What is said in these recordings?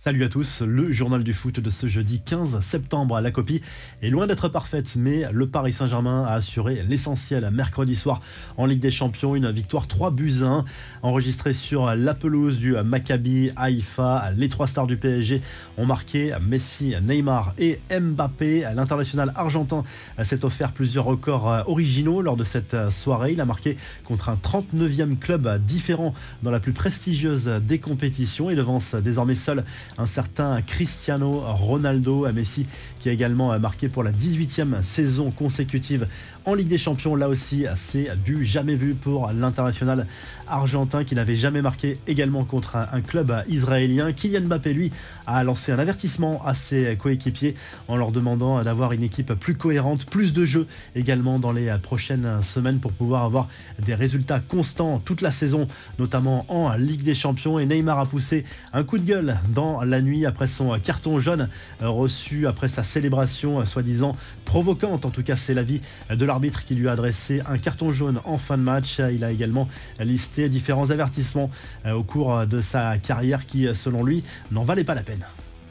Salut à tous, le journal du foot de ce jeudi 15 septembre. La copie est loin d'être parfaite, mais le Paris Saint-Germain a assuré l'essentiel mercredi soir en Ligue des Champions. Une victoire 3 buts 1 enregistrée sur la pelouse du Maccabi Haïfa. Les trois stars du PSG ont marqué Messi, Neymar et Mbappé. L'international argentin s'est offert plusieurs records originaux lors de cette soirée. Il a marqué contre un 39e club différent dans la plus prestigieuse des compétitions et devance désormais seul un certain Cristiano Ronaldo à Messi qui a également marqué pour la 18e saison consécutive en Ligue des Champions. Là aussi, c'est du jamais vu pour l'international argentin qui n'avait jamais marqué également contre un, club israélien. Kylian Mbappé, lui, a lancé un avertissement à ses coéquipiers en leur demandant d'avoir une équipe plus cohérente, plus de jeux également dans les prochaines semaines pour pouvoir avoir des résultats constants toute la saison, notamment en Ligue des Champions. Et Neymar a poussé un coup de gueule dans la nuit après son carton jaune euh, reçu après sa célébration euh, soi-disant provocante. En tout cas, c'est l'avis de l'arbitre qui lui a adressé un carton jaune en fin de match. Il a également listé différents avertissements euh, au cours de sa carrière qui, selon lui, n'en valaient pas la peine.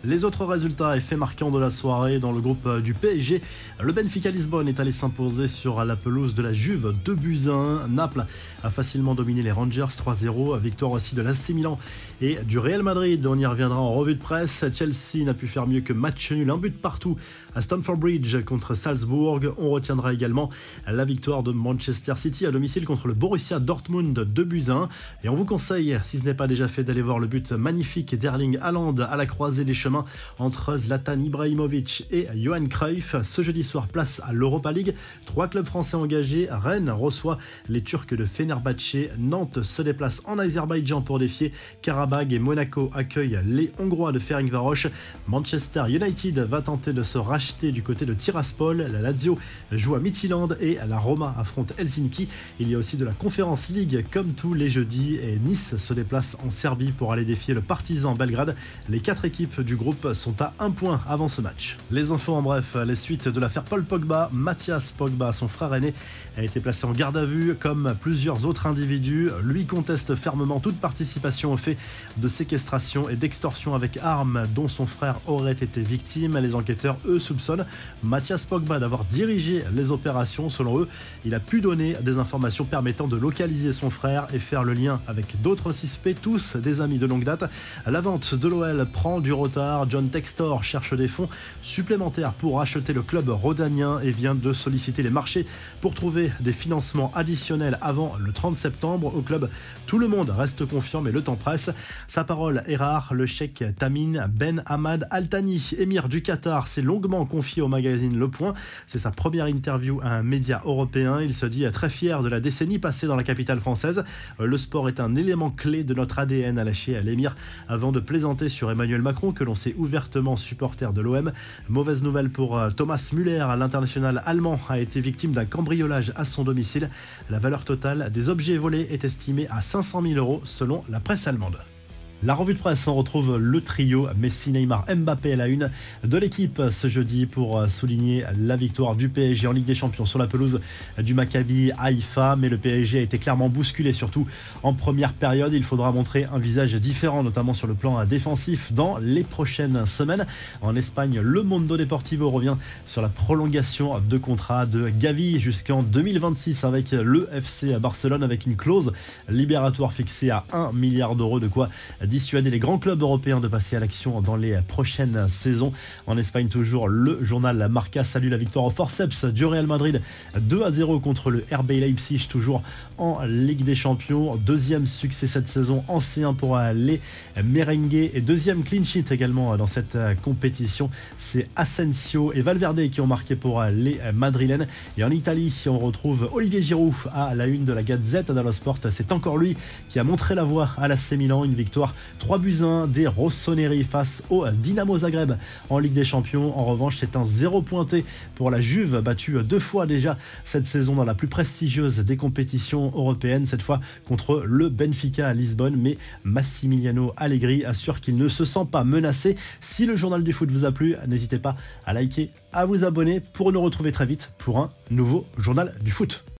Les autres résultats et faits marquants de la soirée dans le groupe du PSG, le Benfica Lisbonne est allé s'imposer sur la pelouse de la Juve 2 buts 1. Naples a facilement dominé les Rangers 3-0. Victoire aussi de l'AC Milan et du Real Madrid. On y reviendra en revue de presse. Chelsea n'a pu faire mieux que match nul, un but partout à Stamford Bridge contre Salzbourg. On retiendra également la victoire de Manchester City à domicile contre le Borussia Dortmund 2 buts 1. Et on vous conseille, si ce n'est pas déjà fait, d'aller voir le but magnifique d'Erling Haaland à la croisée des chemins entre Zlatan Ibrahimovic et Johan Cruyff. Ce jeudi soir, place à l'Europa League. Trois clubs français engagés. Rennes reçoit les Turcs de Fenerbahçe. Nantes se déplace en Azerbaïdjan pour défier Karabag et Monaco accueillent les Hongrois de Ferencváros. Manchester United va tenter de se racheter du côté de Tiraspol. La Lazio joue à Midtjylland et la Roma affronte Helsinki. Il y a aussi de la Conference League comme tous les jeudis et Nice se déplace en Serbie pour aller défier le Partizan Belgrade. Les quatre équipes du groupe sont à un point avant ce match. Les infos en bref, les suites de l'affaire Paul Pogba, Mathias Pogba, son frère aîné, a été placé en garde à vue comme plusieurs autres individus. Lui conteste fermement toute participation au fait de séquestration et d'extorsion avec armes dont son frère aurait été victime. Les enquêteurs, eux, soupçonnent Mathias Pogba d'avoir dirigé les opérations. Selon eux, il a pu donner des informations permettant de localiser son frère et faire le lien avec d'autres suspects, tous des amis de longue date. La vente de l'OL prend du retard John Textor cherche des fonds supplémentaires pour acheter le club rhodanien et vient de solliciter les marchés pour trouver des financements additionnels avant le 30 septembre au club. Tout le monde reste confiant mais le temps presse. Sa parole est rare. Le cheikh Tamim Ben Ahmad Al Thani, émir du Qatar, s'est longuement confié au magazine Le Point. C'est sa première interview à un média européen. Il se dit très fier de la décennie passée dans la capitale française. Le sport est un élément clé de notre ADN, a lâché l'émir avant de plaisanter sur Emmanuel Macron que l'on s'est ouvertement supporter de l'OM. Mauvaise nouvelle pour euh, Thomas Müller, l'international allemand, a été victime d'un cambriolage à son domicile. La valeur totale des objets volés est estimée à 500 000 euros selon la presse allemande. La revue de presse, on retrouve le trio Messi, Neymar, Mbappé à la une de l'équipe ce jeudi pour souligner la victoire du PSG en Ligue des Champions sur la pelouse du Maccabi Haïfa. Mais le PSG a été clairement bousculé, surtout en première période. Il faudra montrer un visage différent, notamment sur le plan défensif, dans les prochaines semaines. En Espagne, le Mondo Deportivo revient sur la prolongation de contrat de Gavi jusqu'en 2026 avec le FC Barcelone, avec une clause libératoire fixée à 1 milliard d'euros, de quoi dissuader les grands clubs européens de passer à l'action dans les prochaines saisons. En Espagne, toujours le journal Marca salue la victoire au forceps du Real Madrid 2 à 0 contre le RB Leipzig, toujours en Ligue des Champions. Deuxième succès cette saison ancien pour les merengues et deuxième clean sheet également dans cette compétition. C'est Asensio et Valverde qui ont marqué pour les Madrilènes. Et en Italie, on retrouve Olivier Giroud à la une de la Gazette dello Sport. C'est encore lui qui a montré la voie à l'AC Milan, une victoire 3 buts 1 des Rossoneri face au Dynamo Zagreb en Ligue des Champions. En revanche, c'est un zéro pointé pour la Juve, battue deux fois déjà cette saison dans la plus prestigieuse des compétitions européennes, cette fois contre le Benfica à Lisbonne. Mais Massimiliano Allegri assure qu'il ne se sent pas menacé. Si le journal du foot vous a plu, n'hésitez pas à liker, à vous abonner pour nous retrouver très vite pour un nouveau journal du foot.